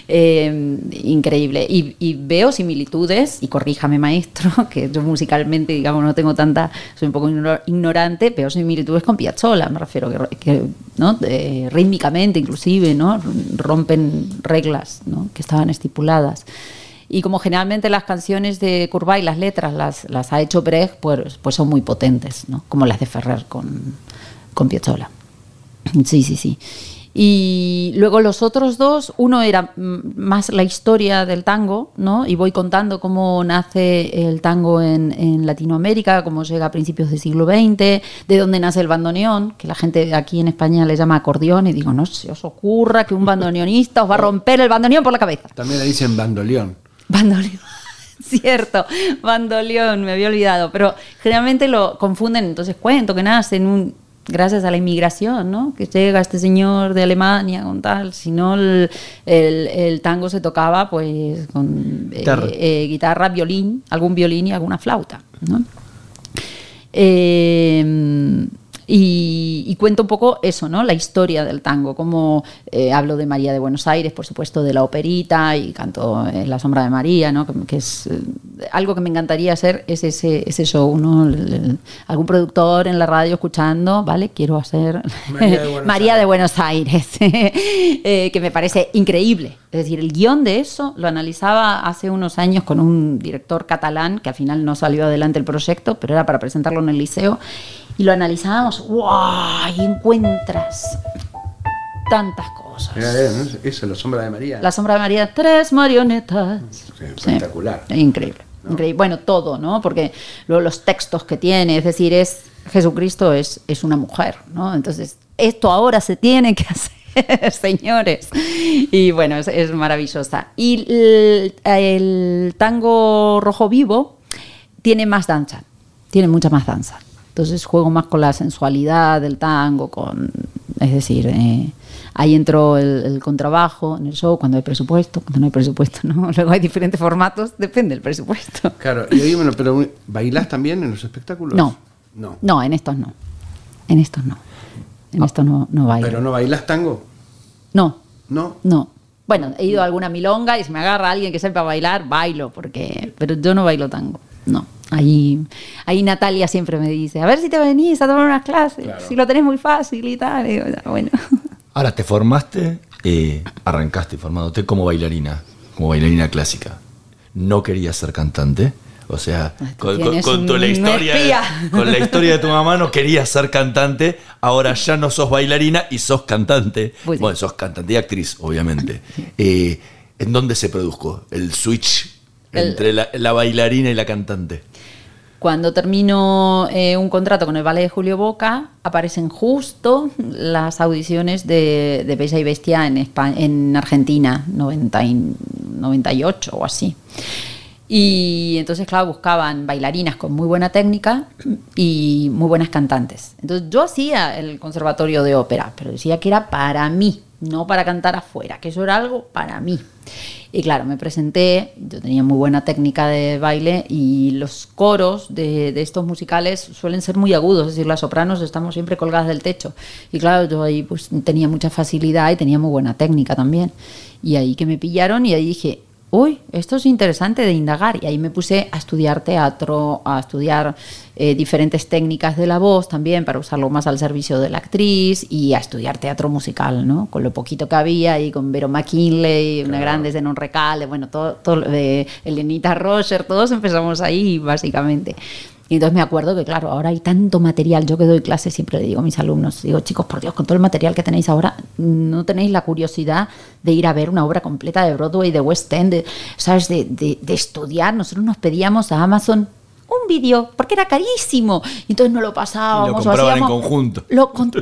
Em, increíble. Y, y, veo similitudes, y corríjame maestro, [LAUGHS] que yo musicalmente, digamos, no tengo tanta, soy un poco ignorante, veo similitudes con Piazzolla, me refiero, que, que ¿no? De, rítmicamente inclusive, ¿no? Rompen reglas, ¿no? Que estaban estipuladas. Y como generalmente las canciones de Curva y las letras las, las ha hecho Brecht, pues, pues son muy potentes, ¿no? como las de Ferrer con, con Piazzolla. Sí, sí, sí. Y luego los otros dos, uno era más la historia del tango, ¿no? Y voy contando cómo nace el tango en, en, Latinoamérica, cómo llega a principios del siglo XX, de dónde nace el bandoneón, que la gente aquí en España le llama acordeón, y digo, no se os ocurra que un bandoneonista os va a romper el bandoneón por la cabeza. También le dicen bandoleón. Bandoleón. [LAUGHS] Cierto, bandoleón, me había olvidado. Pero generalmente lo confunden, entonces cuento que nace en un gracias a la inmigración, ¿no? Que llega este señor de Alemania con tal, si no el, el, tango se tocaba pues con guitarra. Eh, guitarra, violín, algún violín y alguna flauta, ¿no? Eh, y, cuento un poco eso, ¿no? La historia del tango, como eh, hablo de María de Buenos Aires, por supuesto, de la operita y canto en La sombra de María, ¿no? Que, es eh, algo que me encantaría hacer es ese, ese show, ¿no? algún productor en la radio escuchando, ¿vale? Quiero hacer María de [LAUGHS] Buenos Aires, [LAUGHS] eh, que me parece increíble. Es decir, el guion de eso lo analizaba hace unos años con un director catalán, que al final no salió adelante el proyecto, pero era para presentarlo en el liceo y lo analizábamos, ¡wow! Y encuentras tantas cosas. Eso, la sombra de María. La sombra de María, tres marionetas. espectacular. increíble. increíble. Bueno, todo, ¿no? Porque los textos que tiene, es decir, es Jesucristo es, es una mujer, ¿no? Entonces, esto ahora se tiene que [LAUGHS] hacer, señores. Y bueno, es, maravillosa. Y el tango rojo vivo tiene más danza, tiene mucha más danza. Entonces juego más con la sensualidad del tango, con, es decir, eh, ahí entró el, contrabajo en el show cuando hay presupuesto, cuando no hay presupuesto, [LAUGHS] ¿no? Luego hay diferentes formatos, depende del presupuesto. Claro, y ahí, bueno, pero ¿bailás también en los espectáculos? No, no, no en estos no, en estos no, en estos no, no bailo. ¿Pero no bailás tango? No. ¿No? No. Bueno, he ido a alguna milonga y si me agarra alguien que sepa bailar, bailo, porque, pero yo no bailo tango, no. Ahí, ahí Natalia siempre me dice, a ver si te venís a tomar unas clases, si lo tenés muy fácil y tal. bueno. [LAUGHS] Ahora, te formaste, eh, arrancaste formándote como bailarina, como bailarina clásica. ¿No querías ser cantante? O sea, con, la historia, [LAUGHS] con la historia de tu mamá no querías ser cantante, ahora ya no sos bailarina y sos cantante. Pues bueno, sos cantante y actriz, obviamente. [LAUGHS] Eh, ¿En dónde se produjo el switch entre la, bailarina y la cantante? Cuando termino eh, un contrato con el ballet de Julio Boca, aparecen justo las audiciones de, Bella y Bestia en Argentina, 98 o así. Y entonces, claro, buscaban bailarinas con muy buena técnica y muy buenas cantantes. Entonces yo hacía el conservatorio de ópera, pero decía que era para mí, no para cantar afuera, que eso era algo para mí. Y claro, me presenté, yo tenía muy buena técnica de baile y los coros de, de, estos musicales suelen ser muy agudos, es decir, las sopranos estamos siempre colgadas del techo. Y claro, yo ahí pues tenía mucha facilidad y tenía muy buena técnica también. Y ahí que me pillaron y ahí dije, uy, esto es interesante de indagar. Y ahí me puse a estudiar teatro, a estudiar eh, diferentes técnicas de la voz también para usarlo más al servicio de la actriz y a estudiar teatro musical, ¿no? Con lo poquito que había y con Vero McKinley, una grande de Non Recale, bueno, todo, todo de Elenita Roger, todos empezamos ahí básicamente. Y entonces me acuerdo que, claro, ahora hay tanto material. Yo que doy clases siempre le digo a mis alumnos, digo, chicos, por Dios, con todo el material que tenéis ahora, no tenéis la curiosidad de ir a ver una obra completa de Broadway, de West End, ¿sabes? De, de, estudiar. Nosotros nos pedíamos a Amazon un vídeo, porque era carísimo. Y entonces no lo pasábamos. Y lo compraban en conjunto.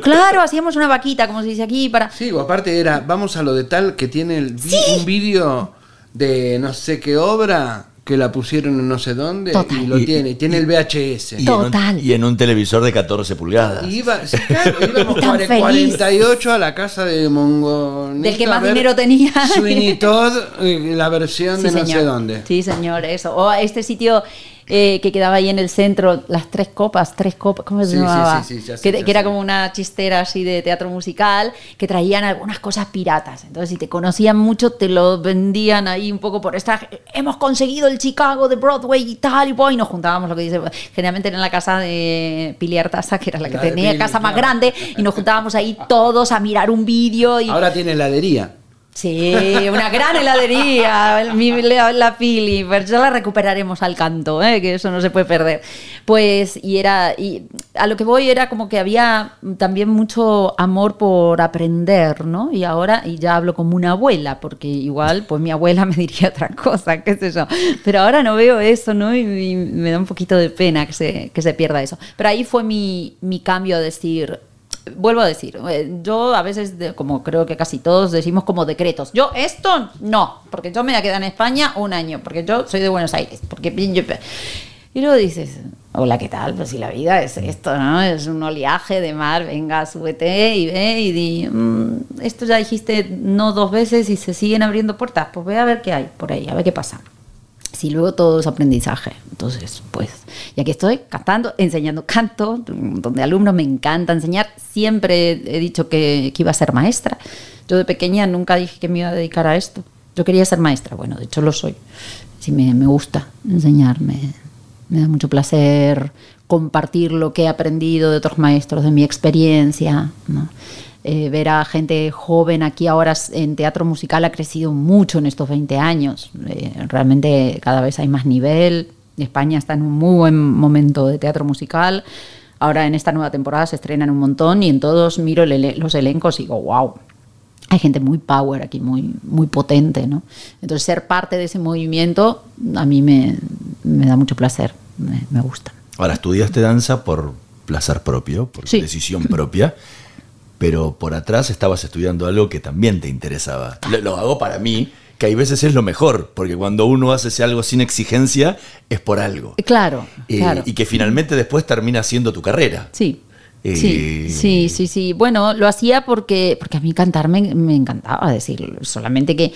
claro, hacíamos una vaquita, como se dice aquí, para... Sí, o aparte era, vamos a lo de tal que tiene el, un vídeo de no sé qué obra que la pusieron en no sé dónde y lo tiene, tiene el VHS. Y Total. En un, y en un televisor de 14 pulgadas. Iba, [LAUGHS] íbamos 48 a la casa de Mongo. Del que más dinero tenía. Sweeney Todd, eh, la versión de no sé dónde. Sí, señor, eso. O este sitio eh, que quedaba ahí en el centro, las tres copas, tres copas, ¿cómo se llamaba? Sí, sí, sí, que, que era como una chistera así de teatro musical, que traían algunas cosas piratas. Entonces, si te conocían mucho, te lo vendían ahí un poco por esta. Hemos conseguido el Chicago de Broadway y tal, y, pues, y nos juntábamos, lo que dice, generalmente en la casa de Pili Artaza, que era la que tenía casa más grande, y nos juntábamos ahí todos a mirar un vídeo. Y... Ahora tiene heladería. Sí, una gran heladería, la, la Pili, pero ya la recuperaremos al canto, ¿eh? que eso no se puede perder. Pues, y era, y a lo que voy era como que había también mucho amor por aprender, ¿no? Y ahora, y ya hablo como una abuela, porque igual, pues mi abuela me diría otra cosa, qué sé yo. Pero ahora no veo eso, ¿no? Y, me da un poquito de pena que se, que se pierda eso. Pero ahí fue mi, mi cambio a decir, vuelvo a decir, eh, yo a veces, como creo que casi todos, decimos como decretos. Yo esto no, porque yo me voy a quedar en España un año, porque yo soy de Buenos Aires, porque y luego dices, Hola, ¿qué tal? Pues si la vida es esto, ¿no? Es un oleaje de mar, venga, súbete y ve y di, mm, esto ya dijiste no dos veces y se siguen abriendo puertas, pues ve a ver qué hay por ahí, a ver qué pasa. Si luego todo es aprendizaje. Entonces, pues, y aquí estoy cantando, enseñando canto, donde alumnos me encanta enseñar. Siempre he dicho que, que iba a ser maestra. Yo de pequeña nunca dije que me iba a dedicar a esto. Yo quería ser maestra, bueno, de hecho lo soy. Sí, me, me gusta enseñar, me, da mucho placer compartir lo que he aprendido de otros maestros, de mi experiencia. Eh, ver a gente joven aquí ahora en teatro musical ha crecido mucho en estos 20 años. Eh, realmente cada vez hay más nivel. España está en un muy buen momento de teatro musical. Ahora en esta nueva temporada se estrenan un montón y en todos miro los elencos y digo, wow, hay gente muy power aquí, muy, muy potente, ¿no? Entonces ser parte de ese movimiento a mí me, me da mucho placer, me, me, gusta. Ahora, estudiaste danza por placer propio, por sí. decisión propia, [LAUGHS] pero por atrás estabas estudiando algo que también te interesaba. Lo, lo, hago para mí, que hay veces es lo mejor, porque cuando uno hace algo sin exigencia es por algo. Claro, eh, claro. Y que finalmente después termina siendo tu carrera. Sí. Eh, sí, sí, sí, sí. Bueno, lo hacía porque, porque a mí cantar me, me encantaba decirlo. Solamente que,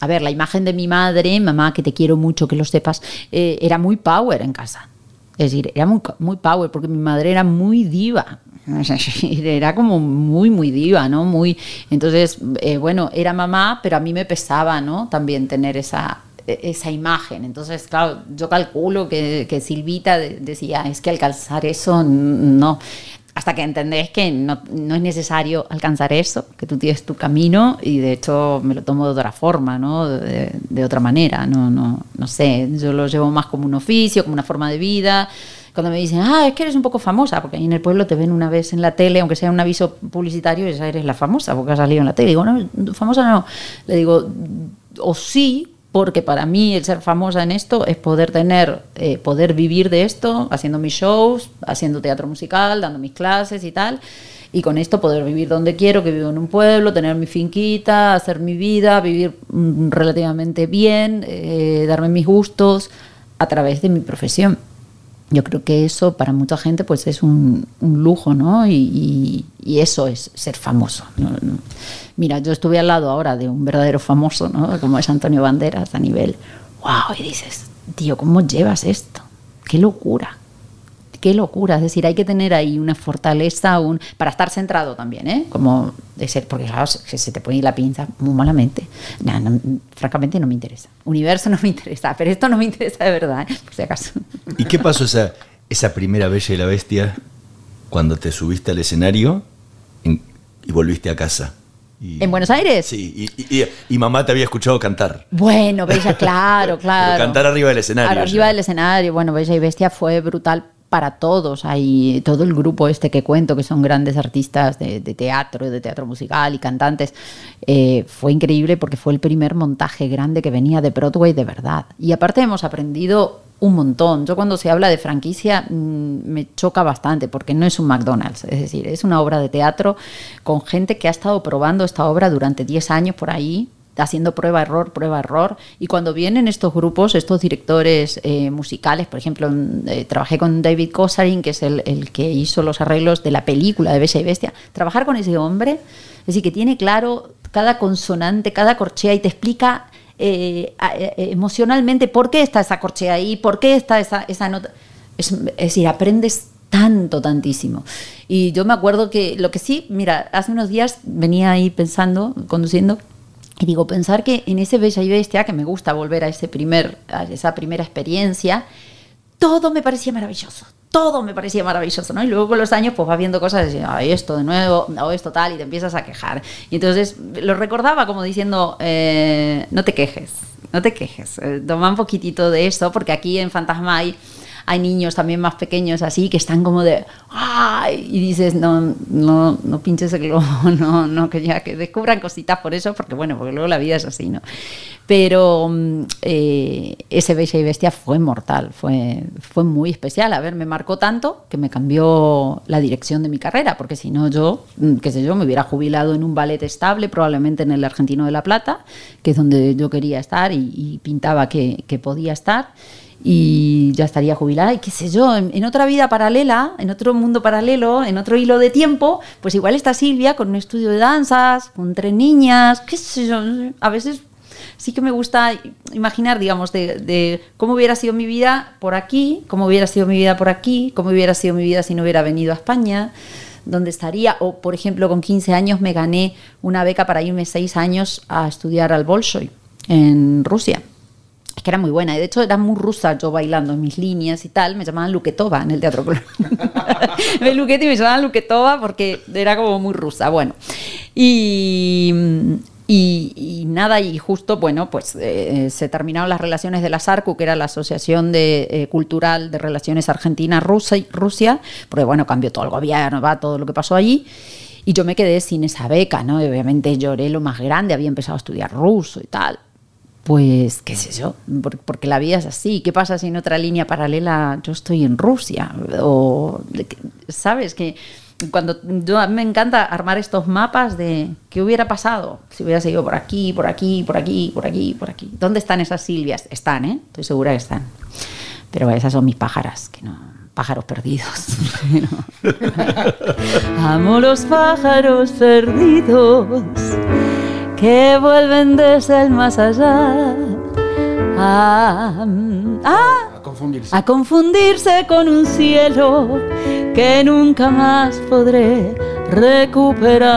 a ver, la imagen de mi madre, mamá, que te quiero mucho, que lo sepas, eh, era muy power en casa. Es decir, era muy, muy power porque mi madre era muy diva. [LAUGHS] [LAUGHS] Era como muy, muy diva, ¿no? Muy, entonces, eh, bueno, era mamá, pero a mí me pesaba, ¿no? También tener esa, esa imagen. Entonces, claro, yo calculo que, que Silvita decía, es que alcanzar eso, no hasta que entendés que no, no, es necesario alcanzar eso, que tú tienes tu camino y de hecho me lo tomo de otra forma, ¿no? de, de, otra manera, no, no, no sé, yo lo llevo más como un oficio, como una forma de vida. Cuando me dicen, ah, es que eres un poco famosa, porque ahí en el pueblo te ven una vez en la tele, aunque sea un aviso publicitario, y ya eres la famosa, porque has salido en la tele. digo, no, famosa no. Le digo, o sí, porque para mí el ser famosa en esto es poder tener, eh, poder vivir de esto, haciendo mis shows, haciendo teatro musical, dando mis clases y tal, y con esto poder vivir donde quiero, que vivo en un pueblo, tener mi finquita, hacer mi vida, vivir mm, relativamente bien, eh, darme mis gustos a través de mi profesión. Yo creo que eso para mucha gente pues es un, lujo, ¿no? Y, eso es ser famoso. Mira, yo estuve al lado ahora de un verdadero famoso, ¿no? Como es Antonio Banderas a nivel, wow, y dices, tío, ¿cómo llevas esto? Qué locura. Qué locura, es decir, hay que tener ahí una fortaleza un, para estar centrado también, ¿eh? Como de ser, porque claro, se te puede ir la pinza muy malamente. No, no, francamente no me interesa. Universo [LAUGHS] no me interesa, pero esto no me interesa de verdad, ¿eh? por si acaso. ¿Y qué pasó esa, esa primera Bella y la Bestia cuando te subiste al escenario en, y volviste a casa? Y, ¿En Buenos Aires? Sí, y, y, y, mamá te había escuchado cantar. Bueno, Bella, claro, [LAUGHS] claro. Pero cantar arriba del escenario. Arriba ya. del escenario, bueno, Bella y Bestia fue brutal para todos. Hay todo el grupo este que cuento, que son grandes artistas de, de teatro, de teatro musical y cantantes. Eh, fue increíble porque fue el primer montaje grande que venía de Broadway de verdad. Y aparte hemos aprendido un montón. Yo cuando se habla de franquicia mmm, me choca bastante porque no es un McDonald's, es decir, es una obra de teatro con gente que ha estado probando esta obra durante 10 años por ahí, haciendo prueba error prueba error. Y cuando vienen estos grupos estos directores eh, musicales por ejemplo eh, trabajé con David Kosarin que es el, el, que hizo los arreglos de la película de Bella y Bestia. Trabajar con ese hombre es decir que tiene claro cada consonante cada corchea y te explica eh, emocionalmente por qué está esa corchea ahí por qué está esa, esa nota. Es, es decir aprendes tanto, tantísimo. Y yo me acuerdo que lo que sí, mira, hace unos días venía ahí pensando, conduciendo, y digo, pensar que en ese Bella y Bestia, que me gusta volver a, ese primer, a esa primera experiencia, todo me parecía maravilloso. Todo me parecía maravilloso, ¿no? Y luego con los años, pues vas viendo cosas y ay, esto de nuevo, o esto tal, y te empiezas a quejar. Y entonces lo recordaba como diciendo, eh, no te quejes, no te quejes. Eh, toma un poquitito de eso, porque aquí en Fantasma hay hay niños también más pequeños así que están como de ¡ay! y dices no no no pinches el globo [LAUGHS] no no que ya que descubran cositas por eso porque bueno porque luego la vida es así no pero eh, ese Bella y Bestia fue mortal fue fue muy especial a ver me marcó tanto que me cambió la dirección de mi carrera porque si no yo qué sé yo me hubiera jubilado en un ballet estable probablemente en el Argentino de la Plata que es donde yo quería estar y, y pintaba que, que podía estar y ya estaría jubilada y qué sé yo, en, otra vida paralela, en otro mundo paralelo, en otro hilo de tiempo, pues igual está Silvia con un estudio de danzas, con tres niñas, qué sé yo, a veces sí que me gusta imaginar, digamos, de, cómo hubiera sido mi vida por aquí, cómo hubiera sido mi vida por aquí, cómo hubiera sido mi vida si no hubiera venido a España, dónde estaría. O, por ejemplo, con 15 años me gané una beca para irme 6 años a estudiar al Bolshoi en Rusia. Que era muy buena, y de hecho era muy rusa yo bailando en mis líneas y tal, me llamaban Luquetova en el Teatro Colón. [LAUGHS] me Luquete y me llamaban Luquetova porque era como muy rusa. Bueno, y, y, nada, y justo, bueno, pues eh, se terminaron las relaciones de la SARCU, que era la Asociación de, eh, Cultural de Relaciones Argentina-Rusia, porque bueno, cambió todo el gobierno, va todo lo que pasó allí. Y yo me quedé sin esa beca, ¿no? obviamente lloré lo más grande, había empezado a estudiar ruso y tal. Pues, qué sé yo, porque la vida es así. ¿Qué pasa si en otra línea paralela yo estoy en Rusia? O, ¿sabes? Que cuando yo, me encanta armar estos mapas de qué hubiera pasado si hubiera seguido por aquí, por aquí, por aquí, por aquí, por aquí. ¿Dónde están esas Silvias? Están, ¿eh? Estoy segura que están. Pero esas son mis pájaras, que no, pájaros perdidos. [LAUGHS] [LAUGHS] Amo los pájaros perdidos que vuelven desde el más allá. Ah, ah, a confundirse con un cielo que nunca más podré recuperar.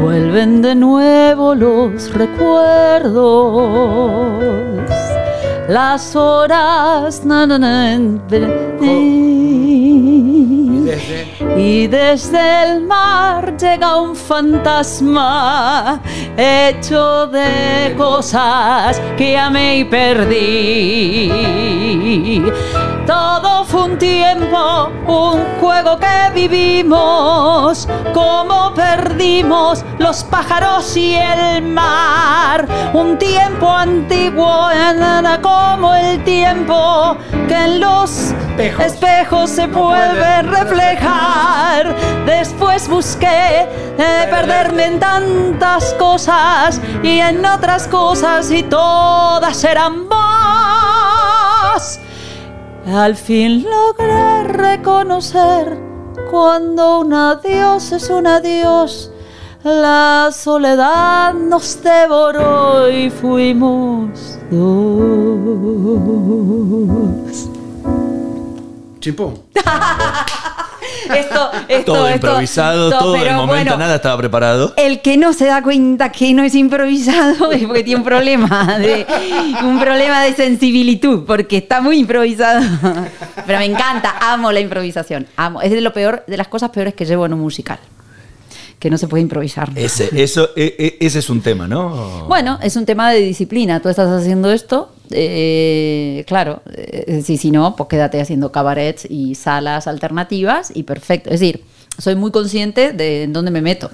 Vuelven de nuevo los recuerdos, las horas. Y desde el mar llega un fantasma hecho de cosas que amé y perdí. Todo fue un tiempo, un juego que vivimos, como perdimos los pájaros y el mar. Un tiempo antiguo, como el tiempo que en los espejos, se vuelve reflejar. Después busqué perderme en tantas cosas y en otras cosas y todas eran más. Al fin logré reconocer cuando un adiós es un adiós. La soledad nos devoró y fuimos dos. Chimpón. [LAUGHS] esto, esto, todo improvisado, todo, en el momento, nada estaba preparado. El que no se da cuenta que no es improvisado es porque tiene un problema de un problema de sensibilidad, porque está muy improvisado. Pero me encanta, amo la improvisación, amo. Es de lo peor, de las cosas peores que llevo en un musical que no se puede improvisar. Ese, eso, e, e, ese es un tema, ¿no? Bueno, es un tema de disciplina. Tú estás haciendo esto, eh, claro, eh, si, si no, pues quédate haciendo cabarets y salas alternativas y perfecto. Es decir, soy muy consciente de en dónde me meto.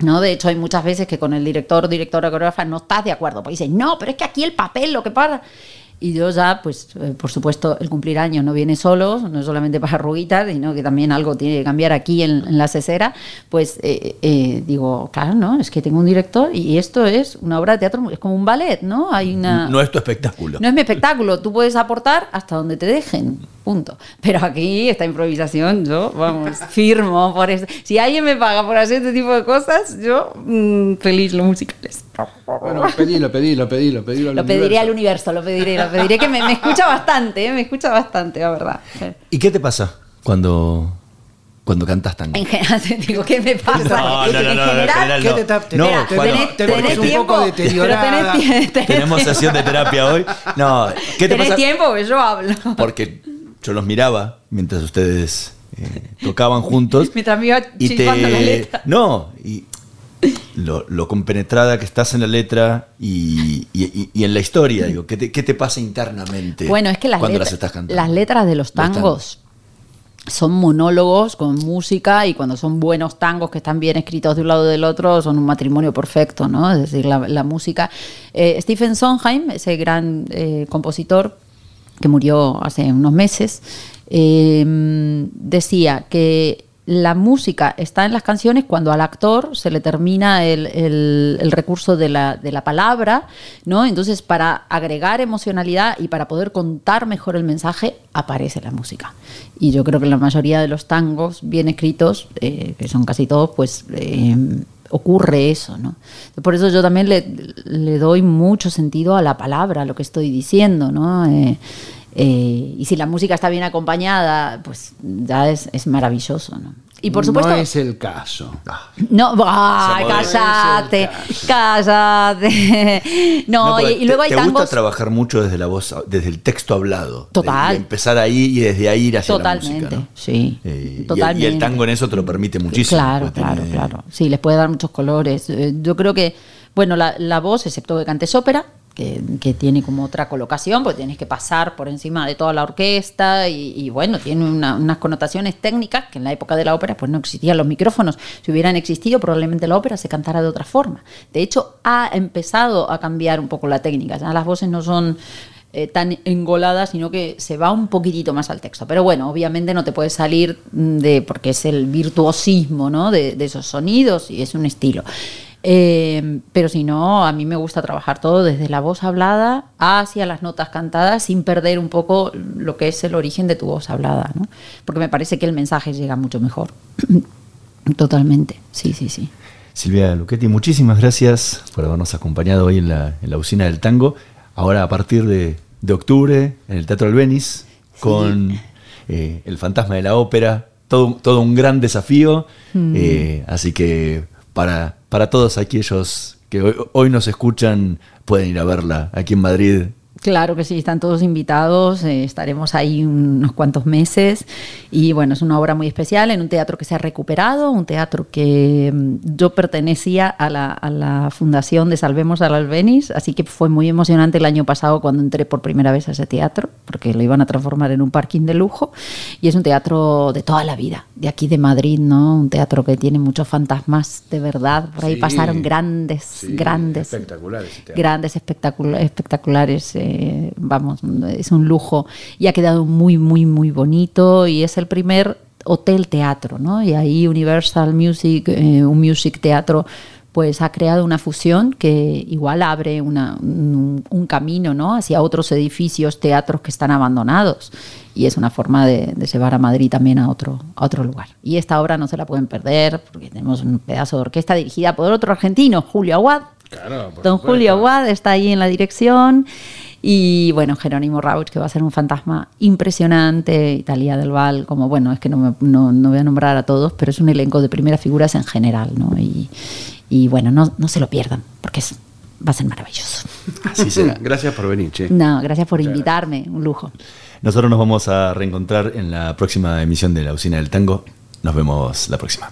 ¿no? De hecho, hay muchas veces que con el director, directora, coreógrafa no estás de acuerdo. Pues dices, no, pero es que aquí el papel, lo que pasa. Y yo ya, pues, eh, por supuesto, el cumplir años no viene solo, no es solamente para arruguitas, sino que también algo tiene que cambiar aquí en, la cesera. Pues eh, eh, digo, claro, ¿no? Es que tengo un director y esto es una obra de teatro, es como un ballet, ¿no? Hay una... No es tu espectáculo. No es mi espectáculo, tú puedes aportar hasta donde te dejen, punto. Pero aquí, esta improvisación, yo, vamos, [LAUGHS] firmo por eso. Si alguien me paga por hacer este tipo de cosas, yo mm, feliz los musicales. Bueno, pedí, lo pedí, lo pedí, lo pedí. Lo pediré al universo, lo pediré, lo pediré, que me, escucha bastante, eh, me escucha bastante, la verdad. ¿Y qué te pasa cuando, cuando cantas tango? En general, te digo, ¿qué me pasa? No, no, no, en general, ¿qué te tapas? No, tenés, tenés, un poco deteriorada. [LAUGHS] Tenemos sesión de terapia hoy. No, ¿qué te ¿Tenés tiempo? Que yo hablo. Porque yo los miraba mientras ustedes eh, tocaban juntos. [LAUGHS] Mientras me iba y te... la letra. No, y lo, compenetrada que estás en la letra y, en la historia. Digo, ¿qué, te, pasa internamente bueno, es que las, cuando letras, las estás cantando? Las letras de los tangos, son monólogos con música y cuando son buenos tangos que están bien escritos de un lado del otro son un matrimonio perfecto, ¿no? Es decir, la, música. Eh, Stephen Sondheim, ese gran eh, compositor que murió hace unos meses, eh, decía que la música está en las canciones cuando al actor se le termina el, recurso de la, de la, palabra, ¿no? Entonces, para agregar emocionalidad y para poder contar mejor el mensaje, aparece la música. Y yo creo que la mayoría de los tangos bien escritos, eh, que son casi todos, pues eh, ocurre eso, ¿no? Por eso yo también le, doy mucho sentido a la palabra, a lo que estoy diciendo, ¿no? Eh, eh, y si la música está bien acompañada, pues ya es, es maravilloso, ¿no? Y por supuesto. No es el caso. No, ay, cállate, cállate. [LAUGHS] No, y, luego hay te, te gusta trabajar mucho desde la voz, desde el texto hablado. Total. empezar ahí y desde ahí ir hacia Totalmente, la música. sí. Eh, totalmente. Y el, tango en eso te lo permite muchísimo. Claro, claro, claro. Sí, les puede dar muchos colores. Eh, yo creo que, bueno, la, la voz, excepto que cantes ópera, que, tiene como otra colocación, porque tienes que pasar por encima de toda la orquesta y, bueno, tiene unas connotaciones técnicas que en la época de la ópera pues no existían los micrófonos. Si hubieran existido, probablemente la ópera se cantara de otra forma. De hecho, ha empezado a cambiar un poco la técnica. Ya las voces no son eh, tan engoladas, sino que se va un poquitito más al texto. Pero bueno, obviamente no te puedes salir de, porque es el virtuosismo ¿no? de esos sonidos y es un estilo. Eh, pero si no, a mí me gusta trabajar todo desde la voz hablada hacia las notas cantadas sin perder un poco lo que es el origen de tu voz hablada, ¿no? Porque me parece que el mensaje llega mucho mejor. [CLEARS THROAT] Totalmente, sí, sí, sí. Silvia Luchetti, muchísimas gracias por habernos acompañado hoy en la, en usina del tango. Ahora a partir de, octubre en el Teatro Albeniz con eh, El Fantasma de la Ópera, todo, todo un gran desafío. Mm. Eh, así que para, para todos aquellos que hoy, nos escuchan, pueden ir a verla aquí en Madrid Claro que sí, están todos invitados, eh, estaremos ahí unos cuantos meses y bueno, es una obra muy especial en un teatro que se ha recuperado, un teatro que mm, yo pertenecía a la, fundación de Salvemos al Albeniz, así que fue muy emocionante el año pasado cuando entré por primera vez a ese teatro, porque lo iban a transformar en un parking de lujo y es un teatro de toda la vida, de aquí de Madrid, ¿no? Un teatro que tiene muchos fantasmas de verdad, por ahí pasaron grandes, grandes, espectaculares, grandes espectaculares. Eh, vamos, es un lujo y ha quedado muy, muy, muy bonito y es el primer hotel teatro, ¿no? Y ahí Universal Music, eh, un music teatro, pues ha creado una fusión que igual abre un, camino, ¿no? Hacia otros edificios, teatros que están abandonados y es una forma de, llevar a Madrid también a otro, a otro lugar. Y esta obra no se la pueden perder porque tenemos un pedazo de orquesta dirigida por otro argentino, Julio Aguad. Don Julio Aguad está ahí en la dirección y bueno, Jerónimo Rauch, que va a ser un fantasma impresionante, Italia del Val, como bueno, es que no, no, voy a nombrar a todos, pero es un elenco de primeras figuras en general, ¿no? Y, bueno, no, no, se lo pierdan, porque va a ser maravilloso. Así será. gracias por venir, Che. No, gracias por invitarme, un lujo. Nosotros nos vamos a reencontrar en la próxima emisión de La Usina del Tango. Nos vemos la próxima.